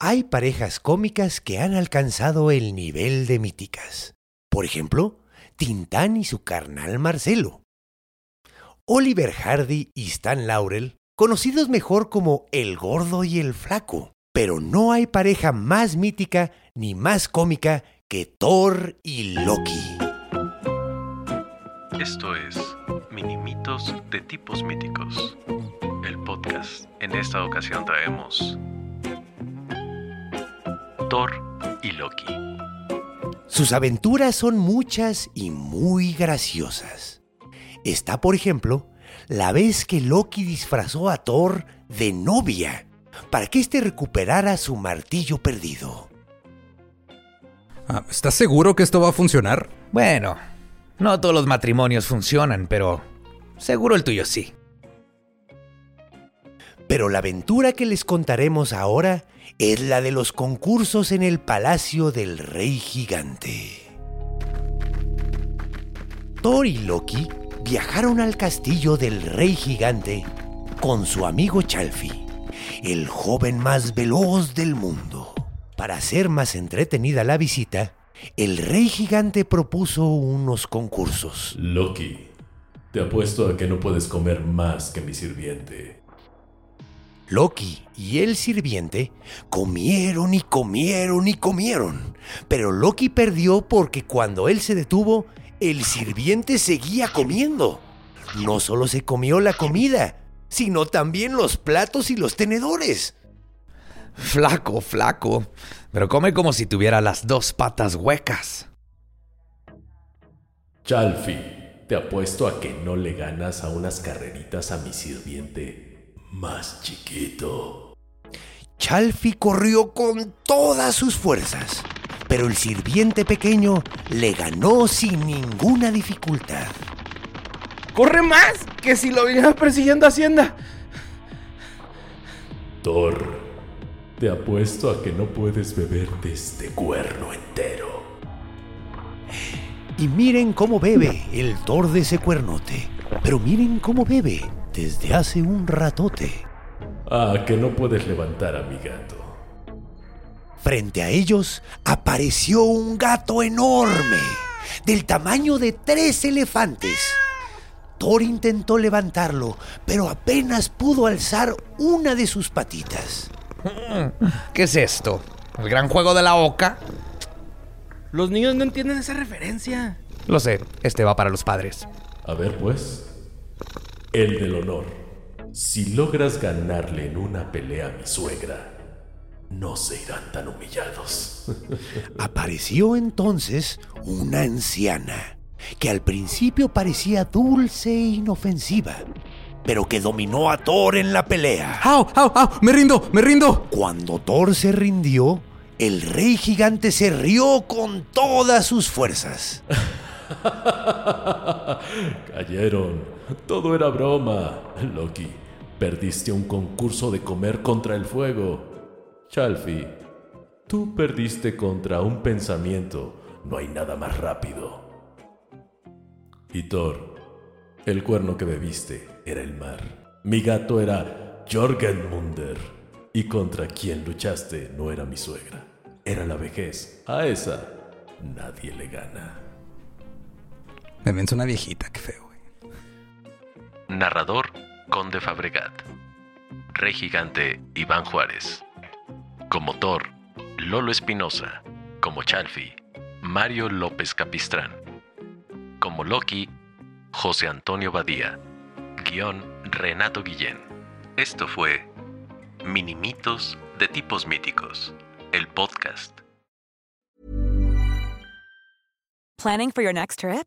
Hay parejas cómicas que han alcanzado el nivel de míticas. Por ejemplo, Tintán y su carnal Marcelo. Oliver Hardy y Stan Laurel, conocidos mejor como el gordo y el flaco. Pero no hay pareja más mítica ni más cómica que Thor y Loki. Esto es Minimitos de tipos míticos. El podcast. En esta ocasión traemos Thor y Loki. Sus aventuras son muchas y muy graciosas. Está, por ejemplo, la vez que Loki disfrazó a Thor de novia para que éste recuperara su martillo perdido. Ah, ¿Estás seguro que esto va a funcionar? Bueno, no todos los matrimonios funcionan, pero seguro el tuyo sí. Pero la aventura que les contaremos ahora es la de los concursos en el palacio del rey gigante. Thor y Loki viajaron al castillo del rey gigante con su amigo Chalfi, el joven más veloz del mundo. Para hacer más entretenida la visita, el rey gigante propuso unos concursos. Loki, te apuesto a que no puedes comer más que mi sirviente. Loki y el sirviente comieron y comieron y comieron, pero Loki perdió porque cuando él se detuvo, el sirviente seguía comiendo. No solo se comió la comida, sino también los platos y los tenedores. Flaco, flaco, pero come como si tuviera las dos patas huecas. Chalfi, te apuesto a que no le ganas a unas carreritas a mi sirviente más chiquito. Chalfi corrió con todas sus fuerzas, pero el sirviente pequeño le ganó sin ninguna dificultad. ¡Corre más! ¡Que si lo vinieras persiguiendo Hacienda! Thor, te apuesto a que no puedes beberte este cuerno entero. Y miren cómo bebe el Thor de ese cuernote. Pero miren cómo bebe desde hace un ratote. Ah, que no puedes levantar a mi gato. Frente a ellos apareció un gato enorme, del tamaño de tres elefantes. Thor intentó levantarlo, pero apenas pudo alzar una de sus patitas. ¿Qué es esto? ¿El gran juego de la oca? Los niños no entienden esa referencia. Lo sé, este va para los padres. A ver, pues. El del honor. Si logras ganarle en una pelea a mi suegra, no se irán tan humillados. Apareció entonces una anciana, que al principio parecía dulce e inofensiva, pero que dominó a Thor en la pelea. ¡Au, au, au! ¡Me rindo, me rindo! Cuando Thor se rindió, el rey gigante se rió con todas sus fuerzas. Cayeron. Todo era broma. Loki, perdiste un concurso de comer contra el fuego. Chalfi, tú perdiste contra un pensamiento. No hay nada más rápido. Y Thor, el cuerno que bebiste era el mar. Mi gato era Jorgenmunder. Y contra quien luchaste no era mi suegra, era la vejez. A esa nadie le gana. Una viejita, qué feo, güey. Narrador Conde Fabregat. Rey Gigante Iván Juárez. Como Thor, Lolo Espinosa. Como Chalfi, Mario López Capistrán. Como Loki, José Antonio Badía. Guión Renato Guillén. Esto fue Minimitos de tipos míticos. El podcast. Planning for your next trip?